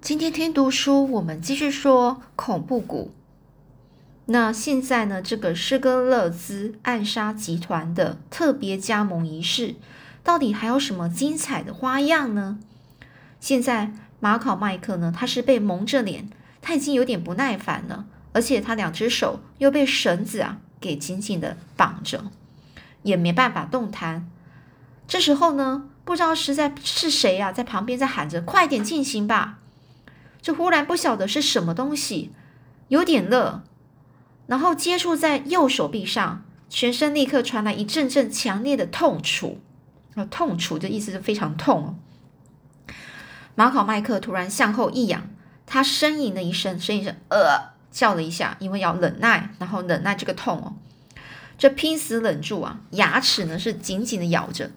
今天听读书，我们继续说恐怖谷。那现在呢，这个施格勒兹暗杀集团的特别加盟仪式，到底还有什么精彩的花样呢？现在马考麦克呢，他是被蒙着脸，他已经有点不耐烦了，而且他两只手又被绳子啊给紧紧的绑着，也没办法动弹。这时候呢，不知道是在是谁呀，在旁边在喊着：“快点进行吧！”就忽然不晓得是什么东西，有点热，然后接触在右手臂上，全身立刻传来一阵阵强烈的痛楚。啊，痛楚的意思是非常痛哦。马考麦克突然向后一仰，他呻吟了一声，呻吟声呃叫了一下，因为要忍耐，然后忍耐这个痛哦。这拼死忍住啊，牙齿呢是紧紧的咬着。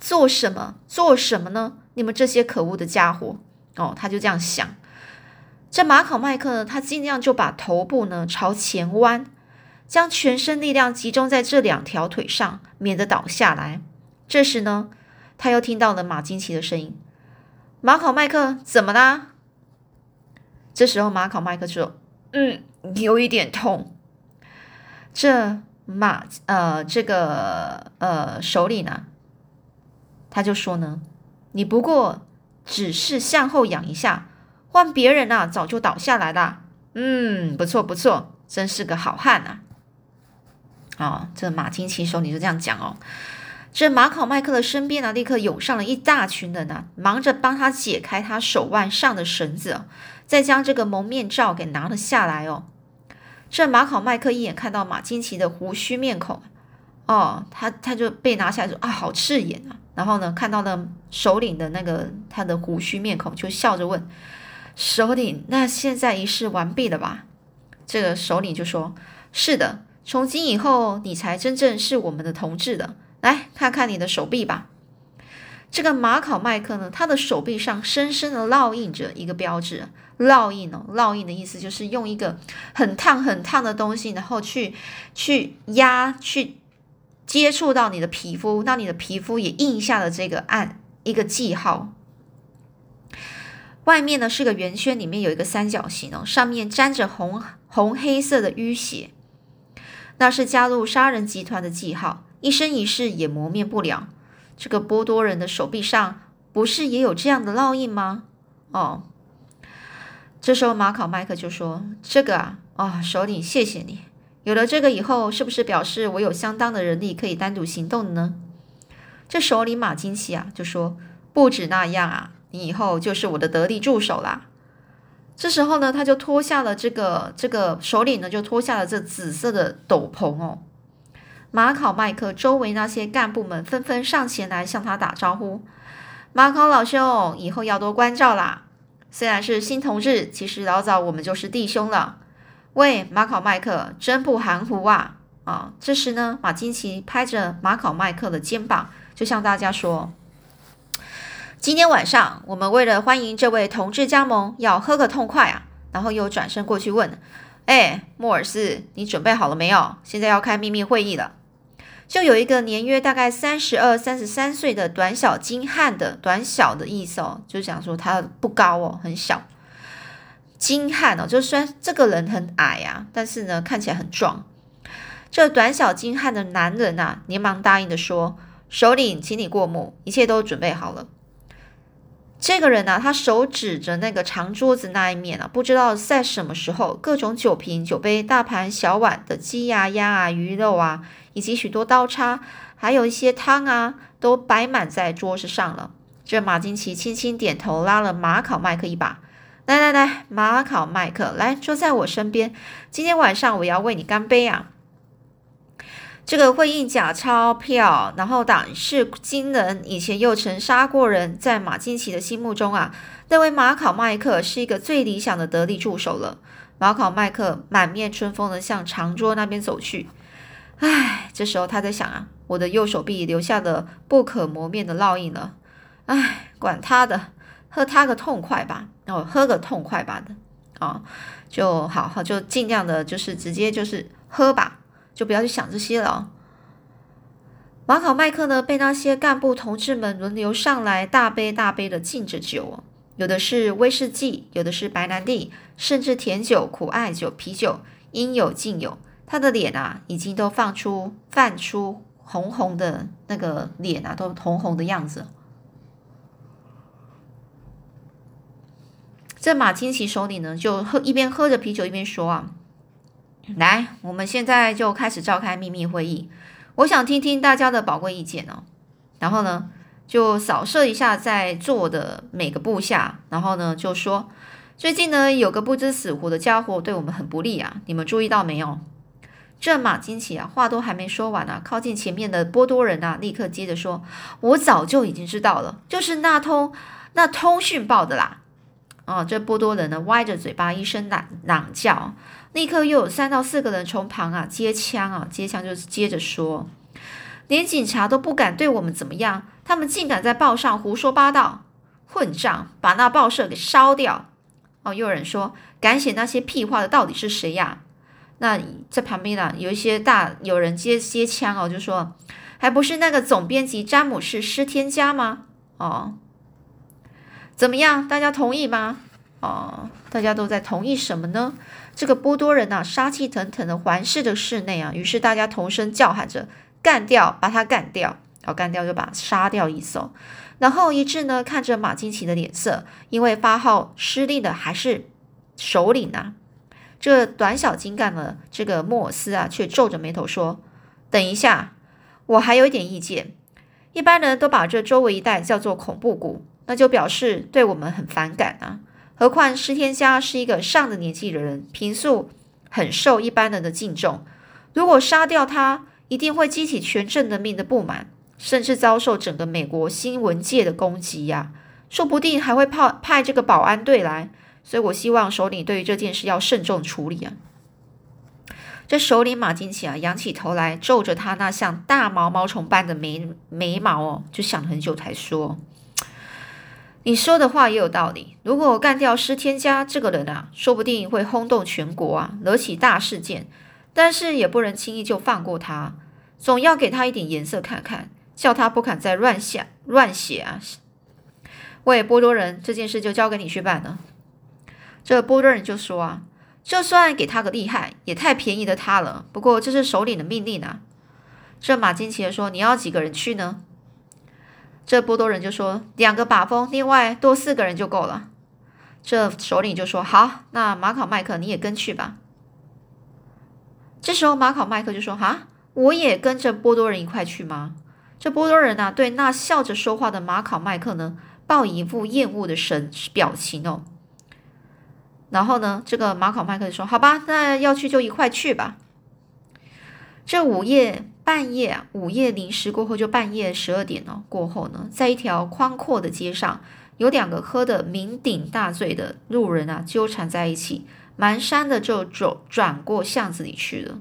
做什么？做什么呢？你们这些可恶的家伙！哦，他就这样想。这马考麦克呢，他尽量就把头部呢朝前弯，将全身力量集中在这两条腿上，免得倒下来。这时呢，他又听到了马金奇的声音：“马考麦克，怎么啦？”这时候马考麦克说：“嗯，有一点痛。”这马呃，这个呃首领呢，他就说呢：“你不过只是向后仰一下。”换别人啊，早就倒下来了。嗯，不错不错，真是个好汉啊！哦，这马金奇手你就这样讲哦。这马考麦克的身边呢，立刻涌上了一大群人呢，忙着帮他解开他手腕上的绳子，再将这个蒙面罩给拿了下来哦。这马考麦克一眼看到马金奇的胡须面孔，哦，他他就被拿下来说啊，好刺眼啊！然后呢，看到了首领的那个他的胡须面孔，就笑着问。首领，那现在仪式完毕了吧？这个首领就说：“是的，从今以后，你才真正是我们的同志的。来看看你的手臂吧。”这个马考麦克呢，他的手臂上深深的烙印着一个标志，烙印哦，烙印的意思就是用一个很烫很烫的东西，然后去去压去接触到你的皮肤，让你的皮肤也印下了这个按一个记号。外面呢是个圆圈，里面有一个三角形哦，上面沾着红红黑色的淤血，那是加入杀人集团的记号，一生一世也磨灭不了。这个波多人的手臂上不是也有这样的烙印吗？哦，这时候马考麦克就说：“这个啊，哦，首领，谢谢你。有了这个以后，是不是表示我有相当的人力可以单独行动呢？”这首领马金奇啊就说：“不止那样啊。”你以后就是我的得力助手啦。这时候呢，他就脱下了这个这个首领呢，就脱下了这紫色的斗篷哦。马考麦克周围那些干部们纷纷上前来向他打招呼：“马考老兄，以后要多关照啦。虽然是新同志，其实老早我们就是弟兄了。”喂，马考麦克，真不含糊啊！啊，这时呢，马金奇拍着马考麦克的肩膀，就向大家说。今天晚上，我们为了欢迎这位同志加盟，要喝个痛快啊！然后又转身过去问：“哎，莫尔斯，你准备好了没有？现在要开秘密会议了。”就有一个年约大概三十二、三十三岁的短小精悍的短小的意思哦，就讲说他不高哦，很小，精悍哦，就虽然这个人很矮啊，但是呢，看起来很壮。这短小精悍的男人呐，连忙答应的说：“首领，请你过目，一切都准备好了。”这个人呢，他手指着那个长桌子那一面啊，不知道在什么时候，各种酒瓶、酒杯、大盘、小碗的鸡呀、鸭啊、鱼肉啊，以及许多刀叉，还有一些汤啊，都摆满在桌子上了。这马金奇轻轻点头，拉了马考麦克一把：“来来来，马考麦克，来坐在我身边。今天晚上我要为你干杯啊！”这个会印假钞票，然后胆识惊人，以前又曾杀过人，在马金奇的心目中啊，认为马考麦克是一个最理想的得力助手了。马考麦克满面春风的向长桌那边走去。唉，这时候他在想啊，我的右手臂留下了不可磨灭的烙印了。唉，管他的，喝他个痛快吧，哦，喝个痛快吧的，哦，就好好就尽量的，就是直接就是喝吧。就不要去想这些了。马考麦克呢，被那些干部同志们轮流上来，大杯大杯的敬着酒。有的是威士忌，有的是白兰地，甚至甜酒、苦艾酒、啤酒，应有尽有。他的脸啊，已经都放出泛出红红的那个脸啊，都红红的样子。这马金奇手里呢，就喝一边喝着啤酒一边说啊：“来，我们现在就开始召开秘密会议，我想听听大家的宝贵意见哦。然后呢，就扫射一下在座的每个部下，然后呢，就说最近呢有个不知死活的家伙对我们很不利啊，你们注意到没有？”这马金奇啊，话都还没说完呢，靠近前面的波多人啊，立刻接着说：“我早就已经知道了，就是那通那通讯报的啦。”哦，这波多人呢，歪着嘴巴一声嚷嚷叫，立刻又有三到四个人从旁啊接枪啊，接枪就是接着说，连警察都不敢对我们怎么样，他们竟敢在报上胡说八道，混账，把那报社给烧掉！哦，又有人说，敢写那些屁话的到底是谁呀？那在旁边呢，有一些大有人接接枪哦，就说，还不是那个总编辑詹姆士施天加吗？哦。怎么样？大家同意吗？哦，大家都在同意什么呢？这个波多人呐，杀气腾腾的环视着室内啊。于是大家同声叫喊着：“干掉，把他干掉！”哦，干掉就把杀掉一艘。然后一致呢，看着马金奇的脸色，因为发号施令的还是首领啊。这短小精干的这个莫斯啊，却皱着眉头说：“等一下，我还有一点意见。一般人都把这周围一带叫做恐怖谷。”那就表示对我们很反感啊！何况施天家是一个上了年纪的人，平素很受一般人的敬重。如果杀掉他，一定会激起全镇人民的不满，甚至遭受整个美国新闻界的攻击呀！说不定还会派派这个保安队来。所以我希望首领对于这件事要慎重处理啊！这首领马金奇啊，仰起头来，皱着他那像大毛毛虫般的眉眉毛哦，就想了很久才说。你说的话也有道理。如果我干掉施天家这个人啊，说不定会轰动全国啊，惹起大事件。但是也不能轻易就放过他，总要给他一点颜色看看，叫他不敢再乱写乱写啊。喂，波多人，这件事就交给你去办了。这波多人就说啊，就算给他个厉害，也太便宜的他了。不过这是首领的命令啊。这马金奇说，你要几个人去呢？这波多人就说两个把风，另外多四个人就够了。这首领就说好，那马考麦克你也跟去吧。这时候马考麦克就说哈，我也跟着波多人一块去吗？这波多人呢，对那笑着说话的马考麦克呢，报一副厌恶的神表情哦。然后呢，这个马考麦克就说好吧，那要去就一块去吧。这午夜。半夜，午夜零时过后，就半夜十二点了。过后呢，在一条宽阔的街上，有两个喝得酩酊大醉的路人啊，纠缠在一起，蹒跚的就走转过巷子里去了。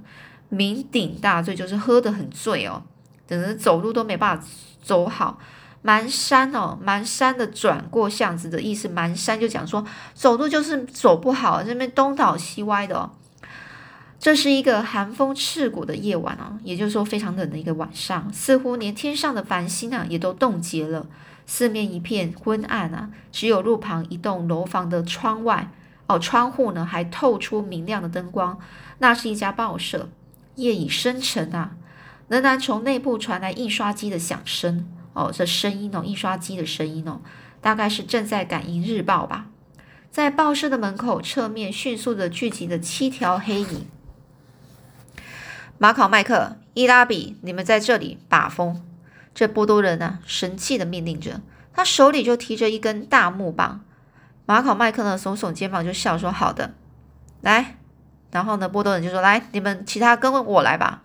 酩酊大醉就是喝得很醉哦，等于走路都没办法走好。蹒跚哦，蹒跚的转过巷子的意思，蹒跚就讲说走路就是走不好，这边东倒西歪的。这是一个寒风刺骨的夜晚啊，也就是说非常冷的一个晚上，似乎连天上的繁星啊也都冻结了，四面一片昏暗啊，只有路旁一栋楼房的窗外哦，窗户呢还透出明亮的灯光，那是一家报社。夜已深沉啊，仍然从内部传来印刷机的响声哦，这声音哦，印刷机的声音哦，大概是正在感应日报吧。在报社的门口侧面迅速的聚集了七条黑影。马考麦克、伊拉比，你们在这里把风。这波多人呢，神气的命令着，他手里就提着一根大木棒。马考麦克呢，耸耸肩膀就笑说：“好的，来。”然后呢，波多人就说：“来，你们其他跟我来吧。”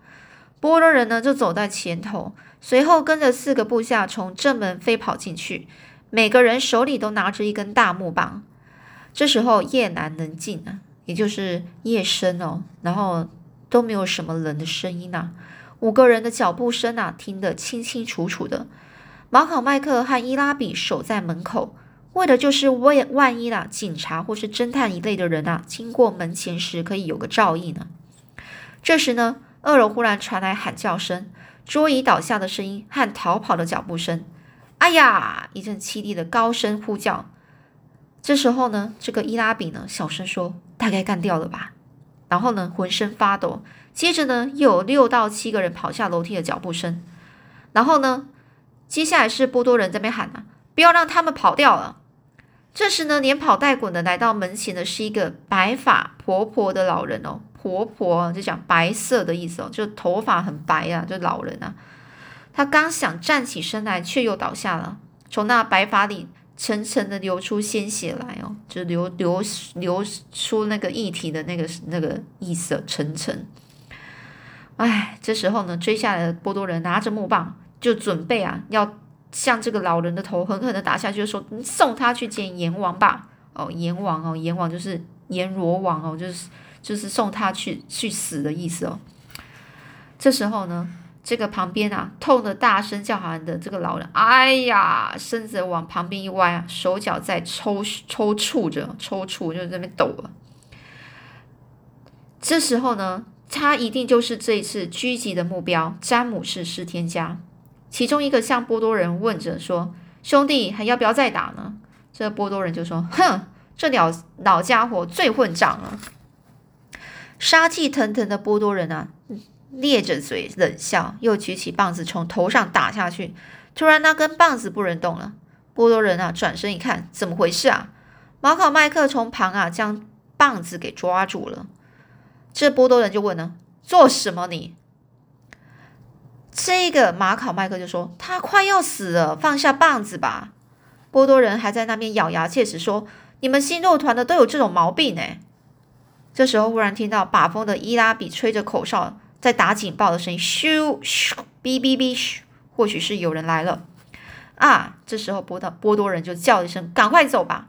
波多人呢，就走在前头，随后跟着四个部下从正门飞跑进去，每个人手里都拿着一根大木棒。这时候夜难能静啊，也就是夜深哦，然后。都没有什么人的声音呐，五个人的脚步声啊，听得清清楚楚的。马考麦克和伊拉比守在门口，为的就是为万一啦，警察或是侦探一类的人啊，经过门前时可以有个照应呢。这时呢，二楼忽然传来喊叫声、桌椅倒下的声音和逃跑的脚步声。哎呀！一阵凄厉的高声呼叫。这时候呢，这个伊拉比呢，小声说：“大概干掉了吧。”然后呢，浑身发抖。接着呢，又有六到七个人跑下楼梯的脚步声。然后呢，接下来是波多人这边喊啊：“不要让他们跑掉了。”这时呢，连跑带滚的来到门前的是一个白发婆婆的老人哦，婆婆就讲白色的意思哦，就头发很白啊，就老人啊。他刚想站起身来，却又倒下了，从那白发里。层层的流出鲜血来哦，就流流流出那个液体的那个那个意思，层层。哎，这时候呢，追下来的波多人拿着木棒，就准备啊，要向这个老人的头狠狠的打下去，就说送他去见阎王吧。哦，阎王哦，阎王就是阎罗王哦，就是就是送他去去死的意思哦。这时候呢。这个旁边啊，痛的大声叫喊的这个老人，哎呀，身子往旁边一歪啊，手脚在抽抽搐着，抽搐就在那边抖了。这时候呢，他一定就是这一次狙击的目标——詹姆士施天加。其中一个向波多人问着说：“兄弟，还要不要再打呢？”这波多人就说：“哼，这老老家伙最混账了。”杀气腾腾的波多人啊！咧着嘴冷笑，又举起棒子从头上打下去。突然，那根棒子不能动了。波多人啊，转身一看，怎么回事啊？马考麦克从旁啊将棒子给抓住了。这波多人就问了：“做什么你？”这个马考麦克就说：“他快要死了，放下棒子吧。”波多人还在那边咬牙切齿说：“你们新肉团的都有这种毛病呢。”这时候，忽然听到把风的伊拉比吹着口哨。在打警报的声音，咻咻，哔哔哔，咻，或许是有人来了啊！这时候波多波多人就叫一声：“赶快走吧！”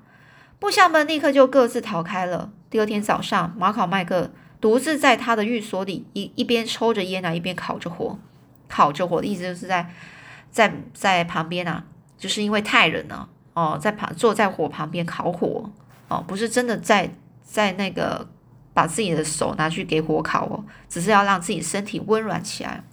部下们立刻就各自逃开了。第二天早上，马考麦克独自在他的寓所里，一一边抽着烟啊，一边烤着火。烤着火的意思就是在在在旁边啊，就是因为太冷了哦，在旁坐在火旁边烤火哦，不是真的在在那个。把自己的手拿去给火烤哦，只是要让自己身体温暖起来。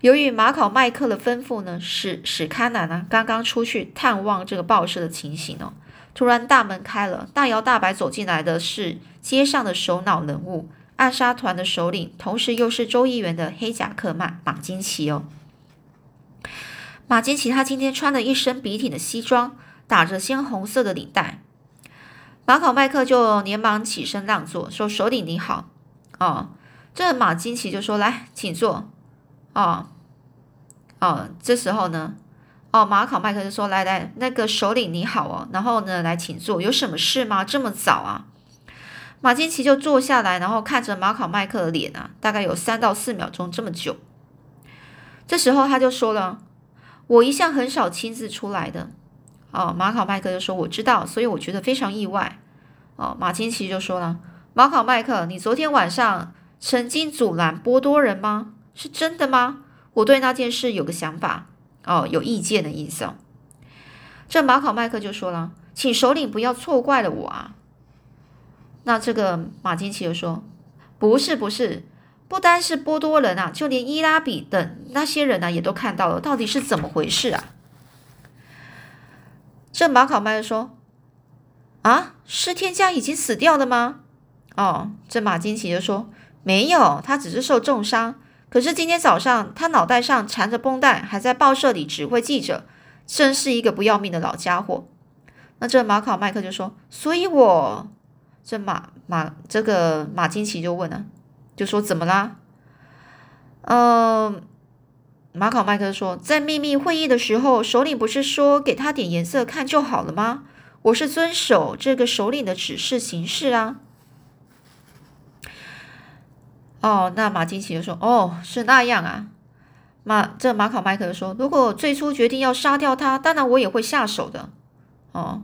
由于马考麦克的吩咐呢，史史喀南呢刚刚出去探望这个报社的情形哦，突然大门开了，大摇大摆走进来的是街上的首脑人物，暗杀团的首领，同时又是州议员的黑甲克曼马金奇哦。马金奇他今天穿了一身笔挺的西装，打着鲜红色的领带。马考麦克就连忙起身让座，说：“首领你好。”哦，这马金奇就说：“来，请坐。”哦，哦，这时候呢，哦，马考麦克就说：“来来，那个首领你好哦，然后呢，来请坐，有什么事吗？这么早啊？”马金奇就坐下来，然后看着马考麦克的脸啊，大概有三到四秒钟这么久。这时候他就说了：“我一向很少亲自出来的。”哦，马考麦克就说：“我知道，所以我觉得非常意外。”哦，马金奇就说了：“马考麦克，你昨天晚上曾经阻拦波多人吗？是真的吗？我对那件事有个想法，哦，有意见的意思。”这马考麦克就说了：“请首领不要错怪了我啊。”那这个马金奇就说：“不是，不是，不单是波多人啊，就连伊拉比等那些人呢，也都看到了，到底是怎么回事啊？”这马考麦克说：“啊，施天家已经死掉了吗？”哦，这马金奇就说：“没有，他只是受重伤。可是今天早上他脑袋上缠着绷带，还在报社里指挥记者，真是一个不要命的老家伙。”那这马考麦克就说：“所以，我这马马这个马金奇就问了，就说怎么啦？”嗯。马考麦克说：“在秘密会议的时候，首领不是说给他点颜色看就好了吗？我是遵守这个首领的指示行事啊。”哦，那马金奇就说：“哦，是那样啊。”马这马考麦克说：“如果最初决定要杀掉他，当然我也会下手的。”哦，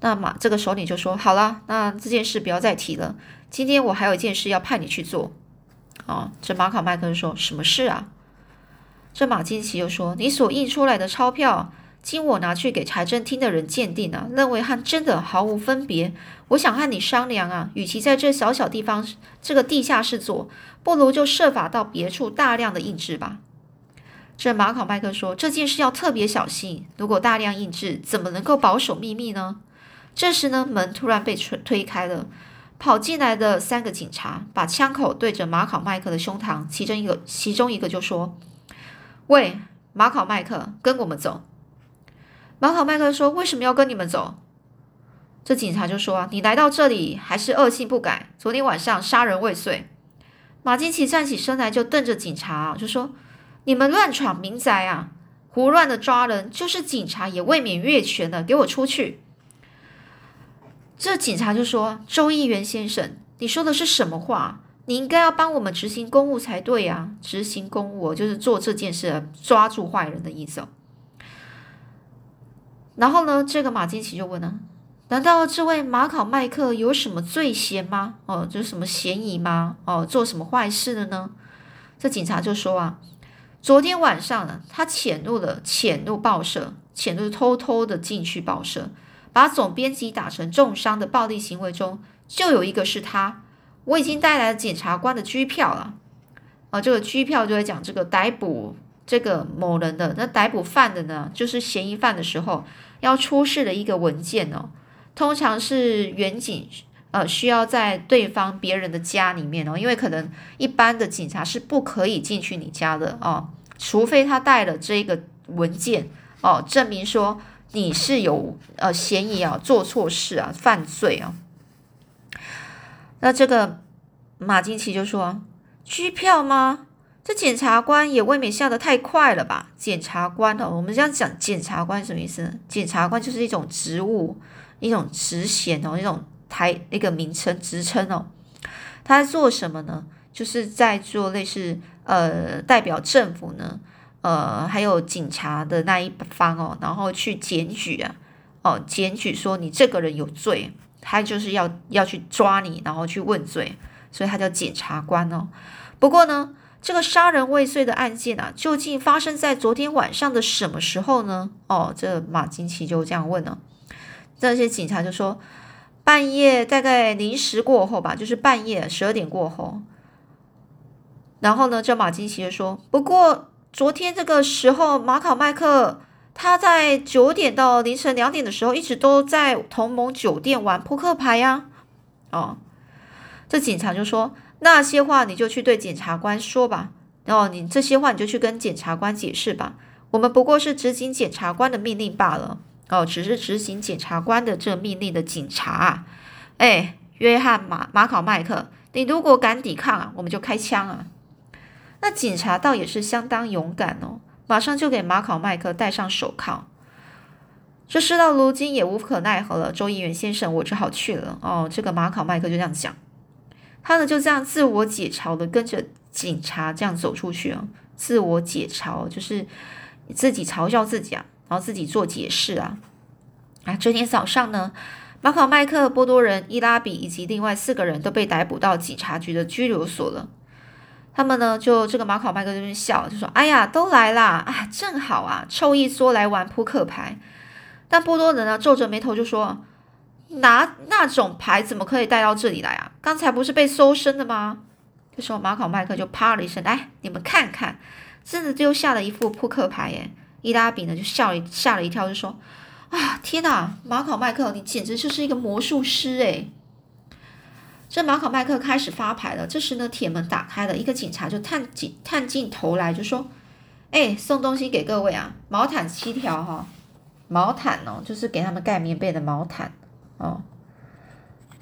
那马这个首领就说：“好了，那这件事不要再提了。今天我还有一件事要派你去做。”哦，这马考麦克说：“什么事啊？”这马金奇又说：“你所印出来的钞票，经我拿去给财政厅的人鉴定啊，认为和真的毫无分别。我想和你商量啊，与其在这小小地方这个地下室做，不如就设法到别处大量的印制吧。”这马考麦克说：“这件事要特别小心，如果大量印制，怎么能够保守秘密呢？”这时呢，门突然被推推开了，跑进来的三个警察把枪口对着马考麦克的胸膛，其中一个其中一个就说：“喂，马考麦克，跟我们走。”马考麦克说：“为什么要跟你们走？”这警察就说：“，你来到这里还是恶性不改，昨天晚上杀人未遂。”马金奇站起身来就瞪着警察，就说：“你们乱闯民宅啊，胡乱的抓人，就是警察也未免越权了，给我出去！”这警察就说：“周议员先生，你说的是什么话？你应该要帮我们执行公务才对呀！执行公务就是做这件事，抓住坏人的意思。”然后呢，这个马金奇就问了：“难道这位马考麦克有什么罪嫌吗？哦，有什么嫌疑吗？哦，做什么坏事了呢？”这警察就说：“啊，昨天晚上呢，他潜入了潜入报社，潜入偷偷的进去报社。”把总编辑打成重伤的暴力行为中，就有一个是他。我已经带来了检察官的拘票了。啊，这个拘票就会讲这个逮捕这个某人的，那逮捕犯的呢，就是嫌疑犯的时候要出示的一个文件哦。通常是远警呃需要在对方别人的家里面哦，因为可能一般的警察是不可以进去你家的哦，除非他带了这个文件哦，证明说。你是有呃嫌疑啊，做错事啊，犯罪啊。那这个马金奇就说：“拘票吗？这检察官也未免下得太快了吧？检察官哦，我们这样讲，检察官什么意思？检察官就是一种职务，一种职衔哦，一种台一个名称职称哦。他在做什么呢？就是在做类似呃代表政府呢。”呃，还有警察的那一方哦，然后去检举啊，哦，检举说你这个人有罪，他就是要要去抓你，然后去问罪，所以他叫检察官哦。不过呢，这个杀人未遂的案件啊，究竟发生在昨天晚上的什么时候呢？哦，这马金奇就这样问了，这些警察就说半夜大概零时过后吧，就是半夜十二点过后。然后呢，这马金奇就说，不过。昨天这个时候，马考麦克他在九点到凌晨两点的时候，一直都在同盟酒店玩扑克牌呀。哦，这警察就说那些话你就去对检察官说吧。哦，你这些话你就去跟检察官解释吧。我们不过是执行检察官的命令罢了。哦，只是执行检察官的这命令的警察啊。哎，约翰马马考麦克，你如果敢抵抗啊，我们就开枪啊。那警察倒也是相当勇敢哦，马上就给马考麦克戴上手铐。这事到如今也无可奈何了，周议员先生，我只好去了。哦，这个马考麦克就这样讲，他呢就这样自我解嘲的跟着警察这样走出去啊，自我解嘲就是自己嘲笑自己啊，然后自己做解释啊。啊，这天早上呢，马考麦克、波多人、伊拉比以及另外四个人都被逮捕到警察局的拘留所了。他们呢，就这个马考麦克这边笑，就说：“哎呀，都来啦，啊，正好啊，凑一桌来玩扑克牌。”但波多人呢，皱着眉头就说：“拿那种牌怎么可以带到这里来啊？刚才不是被搜身的吗？”这时候马考麦克就啪了一声：“哎，你们看看，真的丢下了一副扑克牌耶！”伊拉比呢就笑了吓了一跳，就说：“啊，天哪，马考麦克，你简直就是一个魔术师诶。这马考麦克开始发牌了。这时呢，铁门打开了，一个警察就探进探进头来，就说：“哎，送东西给各位啊，毛毯七条哈，毛毯哦，就是给他们盖棉被的毛毯哦。”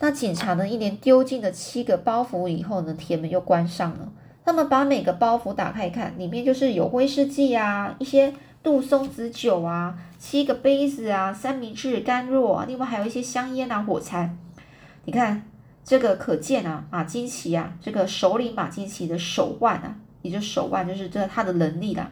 那警察呢，一连丢进了七个包袱以后呢，铁门又关上了。他们把每个包袱打开看，里面就是有威士忌啊，一些杜松子酒啊，七个杯子啊，三明治、干酪啊，另外还有一些香烟啊、火柴。你看。这个可见啊，马金奇啊，这个首领马金奇的手腕啊，也就手腕，就是这他的能力啦，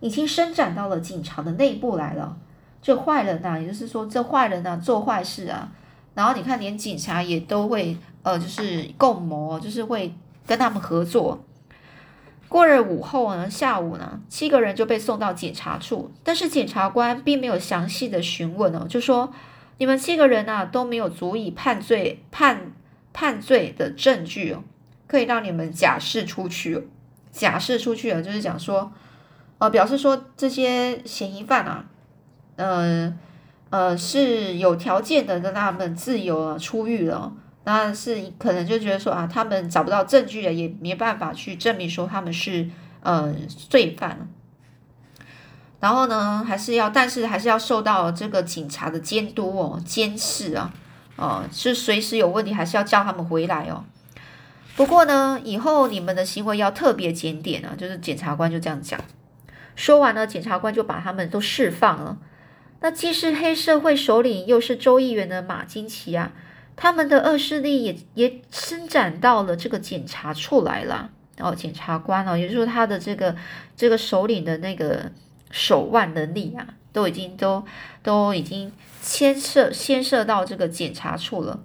已经伸展到了警察的内部来了。这坏人呐，也就是说，这坏人呐做坏事啊，然后你看，连警察也都会呃，就是共谋，就是会跟他们合作。过了午后呢，下午呢，七个人就被送到检察处，但是检察官并没有详细的询问哦，就说你们七个人呐都没有足以判罪判。判罪的证据哦，可以让你们假释出去。假释出去了，就是讲说，呃，表示说这些嫌疑犯啊，呃，呃是有条件的让他们自由了出狱了，那是可能就觉得说啊，他们找不到证据了，也没办法去证明说他们是呃罪犯。然后呢，还是要，但是还是要受到这个警察的监督哦，监视啊，哦，是随时有问题，还是要叫他们回来哦。不过呢，以后你们的行为要特别检点啊，就是检察官就这样讲。说完了，检察官就把他们都释放了。那既是黑社会首领，又是州议员的马金奇啊，他们的恶势力也也伸展到了这个检察处来了。哦，检察官哦，也就是说他的这个这个首领的那个。手腕能力啊，都已经都都已经牵涉牵涉到这个检查处了。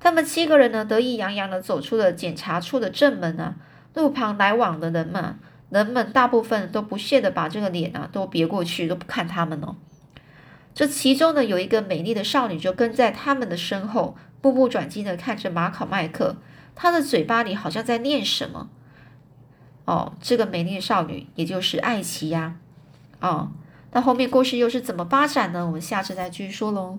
他们七个人呢，得意洋洋的走出了检查处的正门啊。路旁来往的人们，人们大部分都不屑的把这个脸啊都别过去，都不看他们哦。这其中呢，有一个美丽的少女就跟在他们的身后，目不转睛的看着马考麦克，她的嘴巴里好像在念什么。哦，这个美丽的少女，也就是艾奇呀。哦，那后面故事又是怎么发展呢？我们下次再继续说喽。